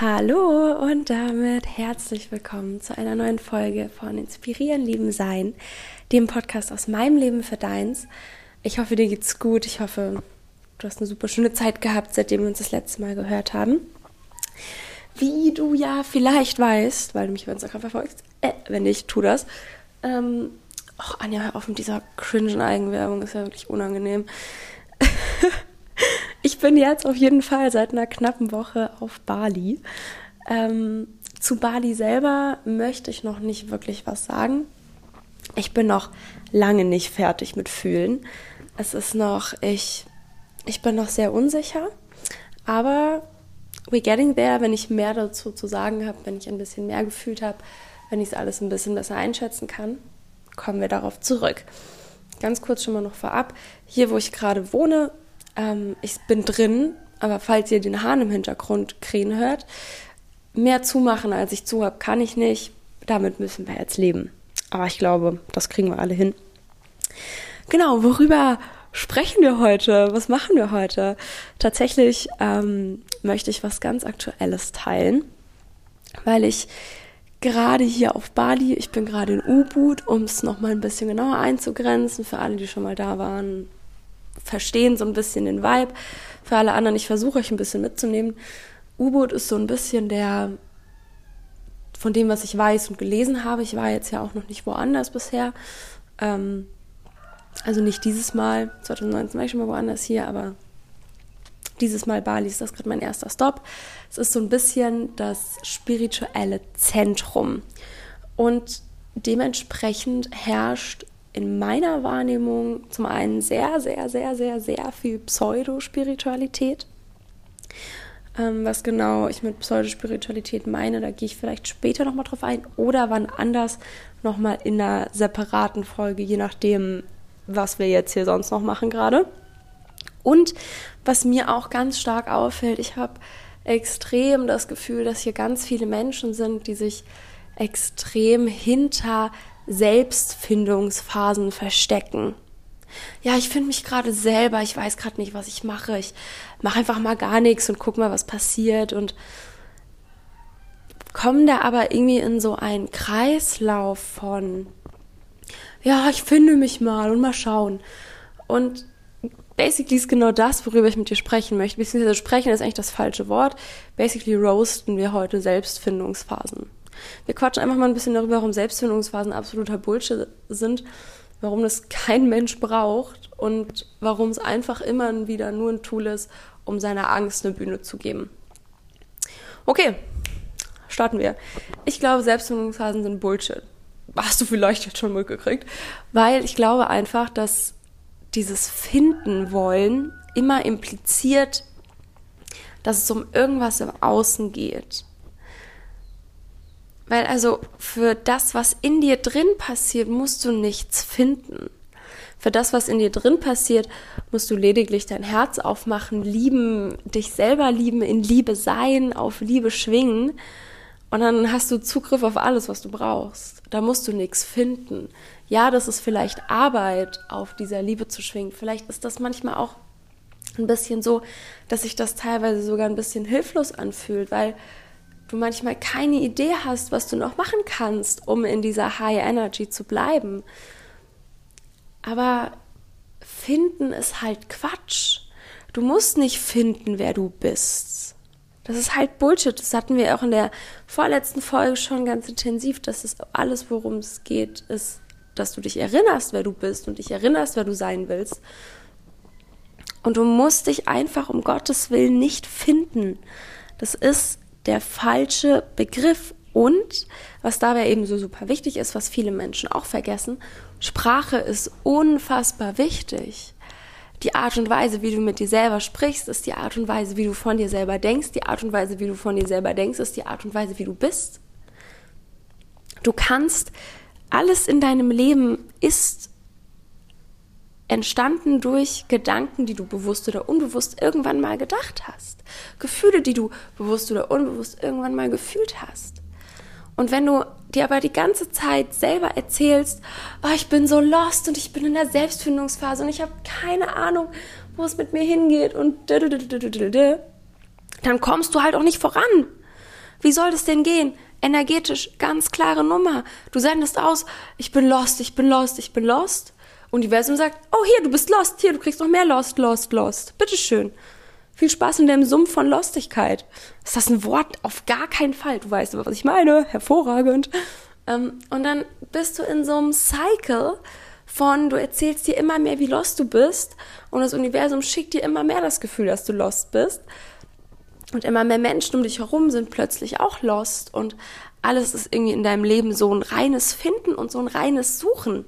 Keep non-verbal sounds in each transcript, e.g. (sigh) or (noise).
Hallo und damit herzlich willkommen zu einer neuen Folge von Inspirieren, Lieben, Sein, dem Podcast aus meinem Leben für deins. Ich hoffe, dir geht's gut. Ich hoffe, du hast eine super schöne Zeit gehabt, seitdem wir uns das letzte Mal gehört haben. Wie du ja vielleicht weißt, weil du mich über Instagram verfolgst, äh, wenn nicht, tu das. Ähm, och, Anja, hör auf mit dieser cringen Eigenwerbung, ist ja wirklich unangenehm. (laughs) Bin jetzt auf jeden Fall seit einer knappen Woche auf Bali. Ähm, zu Bali selber möchte ich noch nicht wirklich was sagen. Ich bin noch lange nicht fertig mit Fühlen. Es ist noch, ich, ich bin noch sehr unsicher, aber we're getting there, wenn ich mehr dazu zu sagen habe, wenn ich ein bisschen mehr gefühlt habe, wenn ich es alles ein bisschen besser einschätzen kann, kommen wir darauf zurück. Ganz kurz schon mal noch vorab. Hier, wo ich gerade wohne, ähm, ich bin drin, aber falls ihr den Hahn im Hintergrund krähen hört, mehr zumachen, als ich zu habe, kann ich nicht. Damit müssen wir jetzt leben. Aber ich glaube, das kriegen wir alle hin. Genau, worüber sprechen wir heute? Was machen wir heute? Tatsächlich ähm, möchte ich was ganz Aktuelles teilen, weil ich gerade hier auf Bali, ich bin gerade in U-Boot, um es nochmal ein bisschen genauer einzugrenzen, für alle, die schon mal da waren, verstehen so ein bisschen den Vibe. Für alle anderen, ich versuche euch ein bisschen mitzunehmen. U-Boot ist so ein bisschen der, von dem, was ich weiß und gelesen habe. Ich war jetzt ja auch noch nicht woanders bisher. Ähm, also nicht dieses Mal, 2019 war ich schon mal woanders hier, aber dieses Mal Bali ist das gerade mein erster Stop. Es ist so ein bisschen das spirituelle Zentrum. Und dementsprechend herrscht in meiner Wahrnehmung zum einen sehr, sehr, sehr, sehr, sehr viel Pseudospiritualität. Ähm, was genau ich mit Pseudospiritualität meine, da gehe ich vielleicht später nochmal drauf ein oder wann anders nochmal in einer separaten Folge, je nachdem, was wir jetzt hier sonst noch machen gerade. Und was mir auch ganz stark auffällt, ich habe extrem das Gefühl, dass hier ganz viele Menschen sind, die sich extrem hinter Selbstfindungsphasen verstecken. Ja, ich finde mich gerade selber, ich weiß gerade nicht, was ich mache. Ich mache einfach mal gar nichts und guck mal, was passiert und komme da aber irgendwie in so einen Kreislauf von, ja, ich finde mich mal und mal schauen. Und basically ist genau das, worüber ich mit dir sprechen möchte. Beziehungsweise sprechen ist eigentlich das falsche Wort. Basically roasten wir heute Selbstfindungsphasen. Wir quatschen einfach mal ein bisschen darüber, warum Selbstfindungsphasen absoluter Bullshit sind, warum das kein Mensch braucht und warum es einfach immer wieder nur ein Tool ist, um seiner Angst eine Bühne zu geben. Okay, starten wir. Ich glaube, Selbstfindungsphasen sind Bullshit. Hast du vielleicht jetzt schon mitgekriegt? Weil ich glaube einfach, dass dieses Finden wollen immer impliziert, dass es um irgendwas im Außen geht. Weil also für das, was in dir drin passiert, musst du nichts finden. Für das, was in dir drin passiert, musst du lediglich dein Herz aufmachen, lieben, dich selber lieben, in Liebe sein, auf Liebe schwingen. Und dann hast du Zugriff auf alles, was du brauchst. Da musst du nichts finden. Ja, das ist vielleicht Arbeit, auf dieser Liebe zu schwingen. Vielleicht ist das manchmal auch ein bisschen so, dass sich das teilweise sogar ein bisschen hilflos anfühlt, weil du manchmal keine Idee hast, was du noch machen kannst, um in dieser High Energy zu bleiben. Aber finden ist halt Quatsch. Du musst nicht finden, wer du bist. Das ist halt Bullshit. Das hatten wir auch in der vorletzten Folge schon ganz intensiv. Das ist alles, worum es geht, ist, dass du dich erinnerst, wer du bist und dich erinnerst, wer du sein willst. Und du musst dich einfach um Gottes Willen nicht finden. Das ist der falsche Begriff und was dabei eben so super wichtig ist, was viele Menschen auch vergessen, Sprache ist unfassbar wichtig. Die Art und Weise, wie du mit dir selber sprichst, ist die Art und Weise, wie du von dir selber denkst. Die Art und Weise, wie du von dir selber denkst, ist die Art und Weise, wie du bist. Du kannst, alles in deinem Leben ist entstanden durch Gedanken, die du bewusst oder unbewusst irgendwann mal gedacht hast. Gefühle, die du bewusst oder unbewusst irgendwann mal gefühlt hast. Und wenn du dir aber die ganze Zeit selber erzählst, oh, ich bin so lost und ich bin in der Selbstfindungsphase und ich habe keine Ahnung, wo es mit mir hingeht und dann kommst du halt auch nicht voran. Wie soll das denn gehen? Energetisch, ganz klare Nummer. Du sendest aus, ich bin lost, ich bin lost, ich bin lost. Universum sagt, oh hier, du bist lost, hier, du kriegst noch mehr lost, lost, lost. Bitteschön. Viel Spaß in dem Sumpf von Lostigkeit. Ist das ein Wort? Auf gar keinen Fall. Du weißt aber, was ich meine. Hervorragend. Ähm, und dann bist du in so einem Cycle von, du erzählst dir immer mehr, wie lost du bist. Und das Universum schickt dir immer mehr das Gefühl, dass du lost bist. Und immer mehr Menschen um dich herum sind plötzlich auch lost. Und alles ist irgendwie in deinem Leben so ein reines Finden und so ein reines Suchen.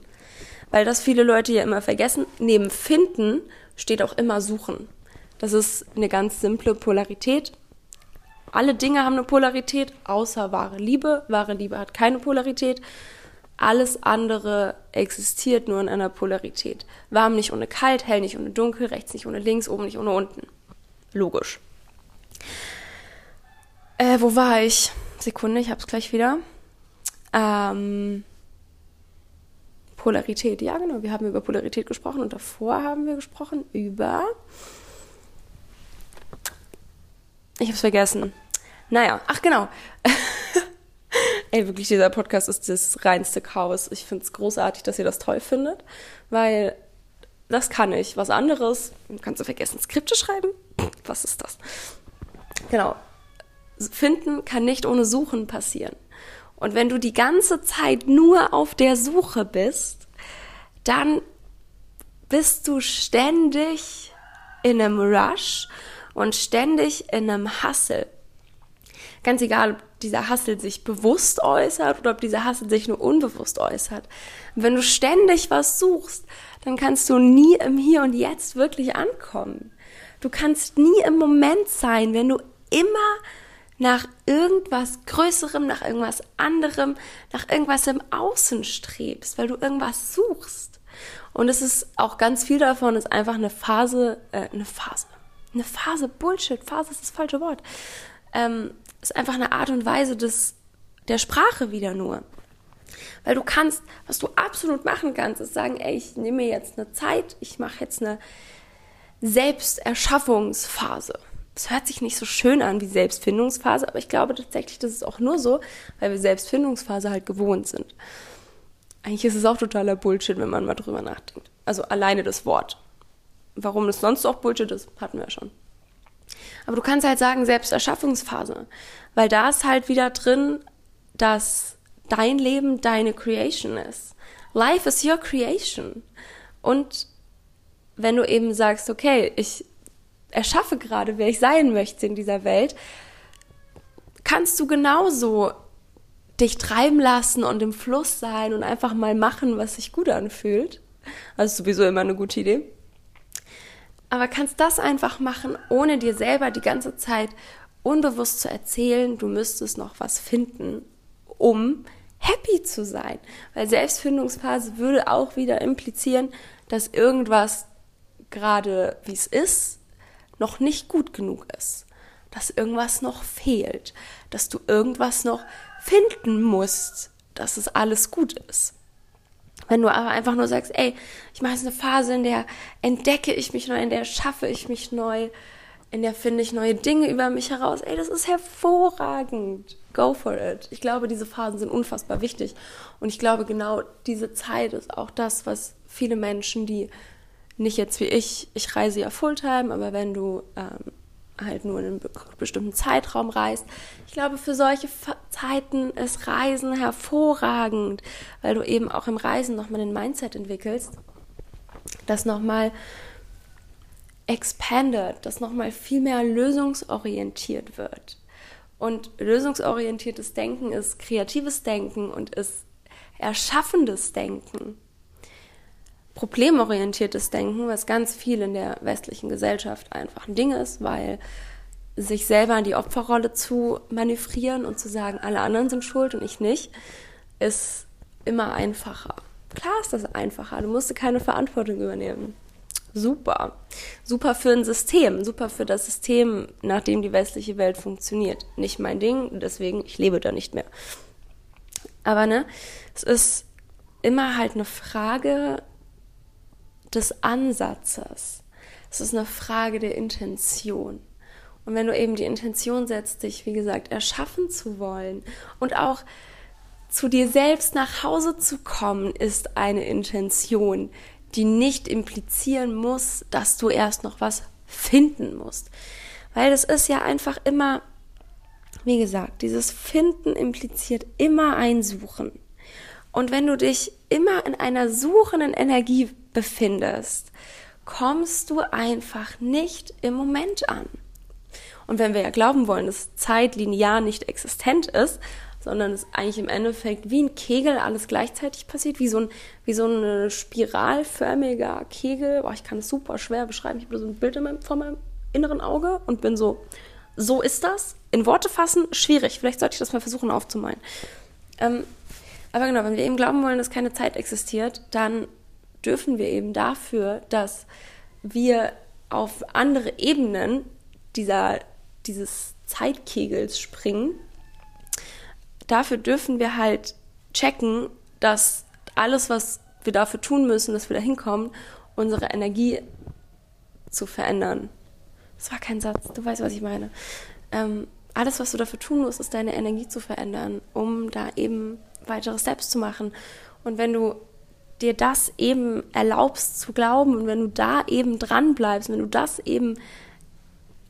Weil das viele Leute ja immer vergessen. Neben Finden steht auch immer Suchen. Das ist eine ganz simple Polarität. Alle Dinge haben eine Polarität, außer wahre Liebe. Wahre Liebe hat keine Polarität. Alles andere existiert nur in einer Polarität. Warm nicht ohne kalt, hell nicht ohne dunkel, rechts nicht ohne links, oben nicht ohne unten. Logisch. Äh, wo war ich? Sekunde, ich hab's gleich wieder. Ähm, Polarität, ja genau, wir haben über Polarität gesprochen und davor haben wir gesprochen über ich hab's vergessen. Naja, ach genau. (laughs) Ey, wirklich, dieser Podcast ist das reinste Chaos. Ich find's großartig, dass ihr das toll findet, weil das kann ich. Was anderes, kannst du vergessen, Skripte schreiben? Was ist das? Genau. Finden kann nicht ohne Suchen passieren. Und wenn du die ganze Zeit nur auf der Suche bist, dann bist du ständig in einem Rush und ständig in einem Hassel. Ganz egal, ob dieser Hassel sich bewusst äußert oder ob dieser Hassel sich nur unbewusst äußert. wenn du ständig was suchst, dann kannst du nie im Hier und Jetzt wirklich ankommen. Du kannst nie im Moment sein, wenn du immer nach irgendwas Größerem, nach irgendwas anderem, nach irgendwas im Außen strebst, weil du irgendwas suchst. Und es ist auch ganz viel davon, ist einfach eine Phase, äh, eine Phase, eine Phase, Bullshit, Phase ist das falsche Wort. Ähm, ist einfach eine Art und Weise des, der Sprache wieder nur. Weil du kannst, was du absolut machen kannst, ist sagen, ey, ich nehme mir jetzt eine Zeit, ich mache jetzt eine Selbsterschaffungsphase. Das hört sich nicht so schön an wie Selbstfindungsphase, aber ich glaube tatsächlich, das ist auch nur so, weil wir Selbstfindungsphase halt gewohnt sind. Eigentlich ist es auch totaler Bullshit, wenn man mal drüber nachdenkt. Also alleine das Wort. Warum es sonst auch Bullshit ist, hatten wir ja schon. Aber du kannst halt sagen, Selbsterschaffungsphase. Weil da ist halt wieder drin, dass dein Leben deine Creation ist. Life is your creation. Und wenn du eben sagst, okay, ich erschaffe gerade, wer ich sein möchte in dieser Welt, kannst du genauso dich treiben lassen und im Fluss sein und einfach mal machen, was sich gut anfühlt. Also sowieso immer eine gute Idee aber kannst das einfach machen, ohne dir selber die ganze Zeit unbewusst zu erzählen, du müsstest noch was finden, um happy zu sein. Weil Selbstfindungsphase würde auch wieder implizieren, dass irgendwas gerade wie es ist, noch nicht gut genug ist. Dass irgendwas noch fehlt. Dass du irgendwas noch finden musst, dass es alles gut ist. Wenn du aber einfach nur sagst, ey, ich mache jetzt eine Phase, in der entdecke ich mich neu, in der schaffe ich mich neu, in der finde ich neue Dinge über mich heraus, ey, das ist hervorragend. Go for it. Ich glaube, diese Phasen sind unfassbar wichtig. Und ich glaube, genau diese Zeit ist auch das, was viele Menschen, die nicht jetzt wie ich, ich reise ja Fulltime, aber wenn du ähm, halt nur in einem bestimmten Zeitraum reist. Ich glaube, für solche Zeiten ist Reisen hervorragend, weil du eben auch im Reisen nochmal ein Mindset entwickelst, das nochmal expanded, das nochmal viel mehr lösungsorientiert wird. Und lösungsorientiertes Denken ist kreatives Denken und ist erschaffendes Denken problemorientiertes Denken, was ganz viel in der westlichen Gesellschaft einfach ein Ding ist, weil sich selber in die Opferrolle zu manövrieren und zu sagen, alle anderen sind schuld und ich nicht, ist immer einfacher. Klar ist das einfacher, du musst keine Verantwortung übernehmen. Super. Super für ein System, super für das System, nach dem die westliche Welt funktioniert. Nicht mein Ding, deswegen, ich lebe da nicht mehr. Aber ne, es ist immer halt eine Frage des Ansatzes. Es ist eine Frage der Intention. Und wenn du eben die Intention setzt, dich, wie gesagt, erschaffen zu wollen und auch zu dir selbst nach Hause zu kommen, ist eine Intention, die nicht implizieren muss, dass du erst noch was finden musst. Weil das ist ja einfach immer, wie gesagt, dieses Finden impliziert immer ein Suchen. Und wenn du dich immer in einer suchenden Energie befindest, kommst du einfach nicht im Moment an. Und wenn wir ja glauben wollen, dass Zeit linear nicht existent ist, sondern es eigentlich im Endeffekt wie ein Kegel alles gleichzeitig passiert, wie so ein, wie so ein spiralförmiger Kegel. Boah, ich kann es super schwer beschreiben. Ich habe so ein Bild in meinem, vor meinem inneren Auge und bin so, so ist das. In Worte fassen, schwierig. Vielleicht sollte ich das mal versuchen aufzumalen. Ähm, aber genau, wenn wir eben glauben wollen, dass keine Zeit existiert, dann dürfen wir eben dafür, dass wir auf andere Ebenen dieser dieses Zeitkegels springen, dafür dürfen wir halt checken, dass alles, was wir dafür tun müssen, dass wir da hinkommen, unsere Energie zu verändern. Das war kein Satz, du weißt, was ich meine. Ähm, alles, was du dafür tun musst, ist deine Energie zu verändern, um da eben weitere Steps zu machen. Und wenn du dir das eben erlaubst zu glauben und wenn du da eben dran bleibst, wenn du das eben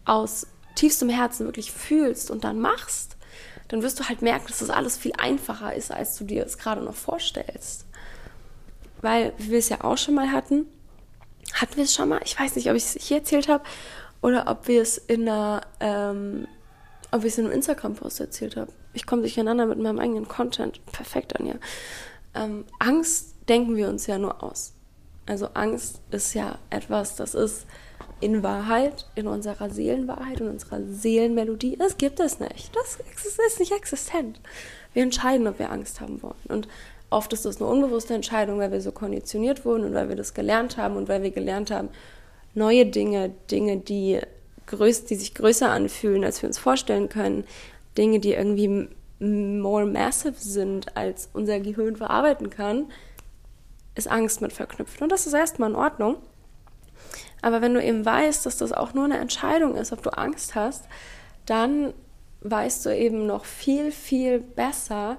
aus tiefstem Herzen wirklich fühlst und dann machst, dann wirst du halt merken, dass das alles viel einfacher ist, als du dir es gerade noch vorstellst. Weil, wie wir es ja auch schon mal hatten, hatten wir es schon mal, ich weiß nicht, ob ich es hier erzählt habe oder ob wir es in einer, ähm, ob ich es in einem Instagram-Post erzählt habe. Ich komme durcheinander mit meinem eigenen Content. Perfekt, Anja. Ähm, Angst denken wir uns ja nur aus. Also Angst ist ja etwas, das ist in Wahrheit, in unserer Seelenwahrheit, in unserer Seelenmelodie, das gibt es nicht. Das ist nicht existent. Wir entscheiden, ob wir Angst haben wollen. Und oft ist das eine unbewusste Entscheidung, weil wir so konditioniert wurden und weil wir das gelernt haben und weil wir gelernt haben, neue Dinge, Dinge, die, größ, die sich größer anfühlen, als wir uns vorstellen können, Dinge, die irgendwie more massive sind, als unser Gehirn verarbeiten kann, ist Angst mit verknüpft. Und das ist erstmal in Ordnung. Aber wenn du eben weißt, dass das auch nur eine Entscheidung ist, ob du Angst hast, dann weißt du eben noch viel, viel besser,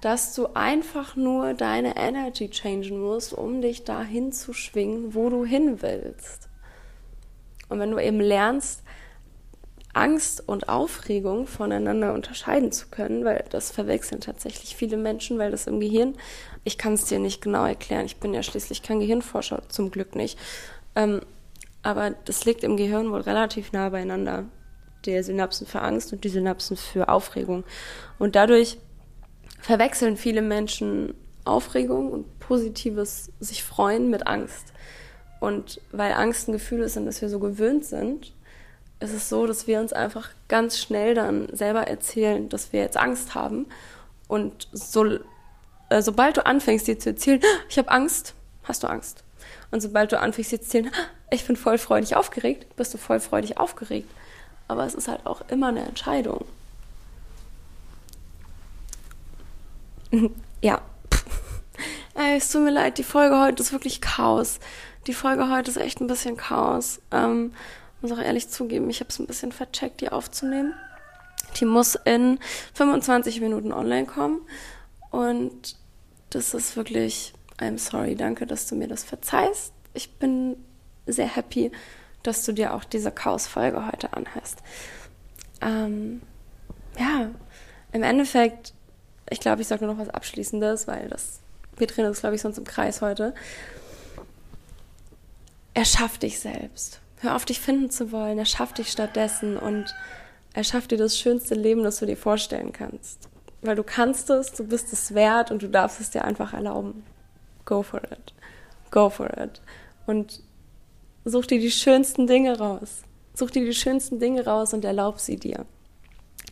dass du einfach nur deine Energy changen musst, um dich dahin zu schwingen, wo du hin willst. Und wenn du eben lernst, Angst und Aufregung voneinander unterscheiden zu können, weil das verwechseln tatsächlich viele Menschen, weil das im Gehirn, ich kann es dir nicht genau erklären, ich bin ja schließlich kein Gehirnforscher, zum Glück nicht, ähm, aber das liegt im Gehirn wohl relativ nah beieinander. Der Synapsen für Angst und die Synapsen für Aufregung. Und dadurch verwechseln viele Menschen Aufregung und positives sich freuen mit Angst. Und weil Angst ein Gefühl ist, an das wir so gewöhnt sind, ist es so, dass wir uns einfach ganz schnell dann selber erzählen, dass wir jetzt Angst haben. Und so, äh, sobald du anfängst, dir zu erzählen, ich habe Angst, hast du Angst. Und sobald du anfängst jetzt zu erzählen, ich bin voll freudig aufgeregt, bist du voll freudig aufgeregt. Aber es ist halt auch immer eine Entscheidung. (laughs) ja. (laughs) Ey, es tut mir leid, die Folge heute ist wirklich Chaos. Die Folge heute ist echt ein bisschen Chaos. Ähm, muss auch ehrlich zugeben, ich habe es ein bisschen vercheckt, die aufzunehmen. Die muss in 25 Minuten online kommen. Und das ist wirklich I'm sorry, danke, dass du mir das verzeihst. Ich bin sehr happy, dass du dir auch diese Chaos-Folge heute anhörst. Ähm, ja, im Endeffekt, ich glaube, ich sage nur noch was Abschließendes, weil das, wir drehen uns, glaube ich, sonst im Kreis heute. Erschaff dich selbst. Hör auf, dich finden zu wollen. Erschaff dich stattdessen und erschaff dir das schönste Leben, das du dir vorstellen kannst. Weil du kannst es, du bist es wert und du darfst es dir einfach erlauben go for it. Go for it. Und such dir die schönsten Dinge raus. Such dir die schönsten Dinge raus und erlaub sie dir.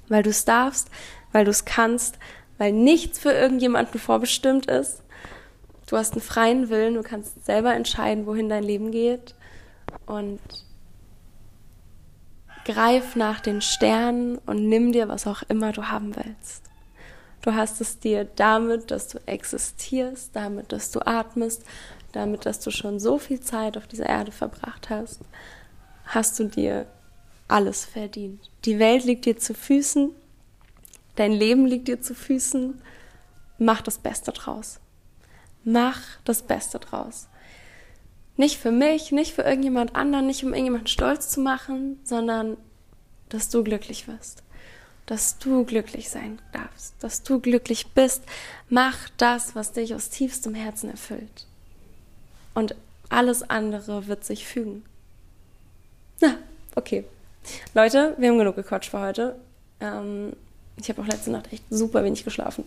Weil du es darfst, weil du es kannst, weil nichts für irgendjemanden vorbestimmt ist. Du hast einen freien Willen, du kannst selber entscheiden, wohin dein Leben geht. Und greif nach den Sternen und nimm dir, was auch immer du haben willst. Du hast es dir damit, dass du existierst, damit, dass du atmest, damit, dass du schon so viel Zeit auf dieser Erde verbracht hast, hast du dir alles verdient. Die Welt liegt dir zu Füßen, dein Leben liegt dir zu Füßen. Mach das Beste draus. Mach das Beste draus. Nicht für mich, nicht für irgendjemand anderen, nicht um irgendjemanden stolz zu machen, sondern dass du glücklich wirst. Dass du glücklich sein darfst, dass du glücklich bist. Mach das, was dich aus tiefstem Herzen erfüllt. Und alles andere wird sich fügen. Na, okay. Leute, wir haben genug gequatscht für heute. Ähm, ich habe auch letzte Nacht echt super wenig geschlafen.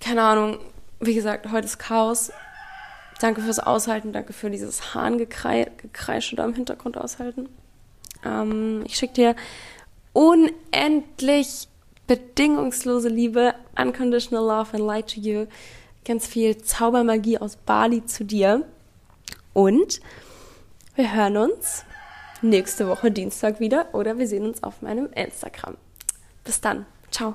Keine Ahnung, wie gesagt, heute ist Chaos. Danke fürs Aushalten, danke für dieses Hahngekreische da im Hintergrund aushalten. Ähm, ich schicke dir unendlich bedingungslose Liebe, unconditional love and light to you. Ganz viel Zaubermagie aus Bali zu dir. Und wir hören uns nächste Woche Dienstag wieder oder wir sehen uns auf meinem Instagram. Bis dann. Ciao.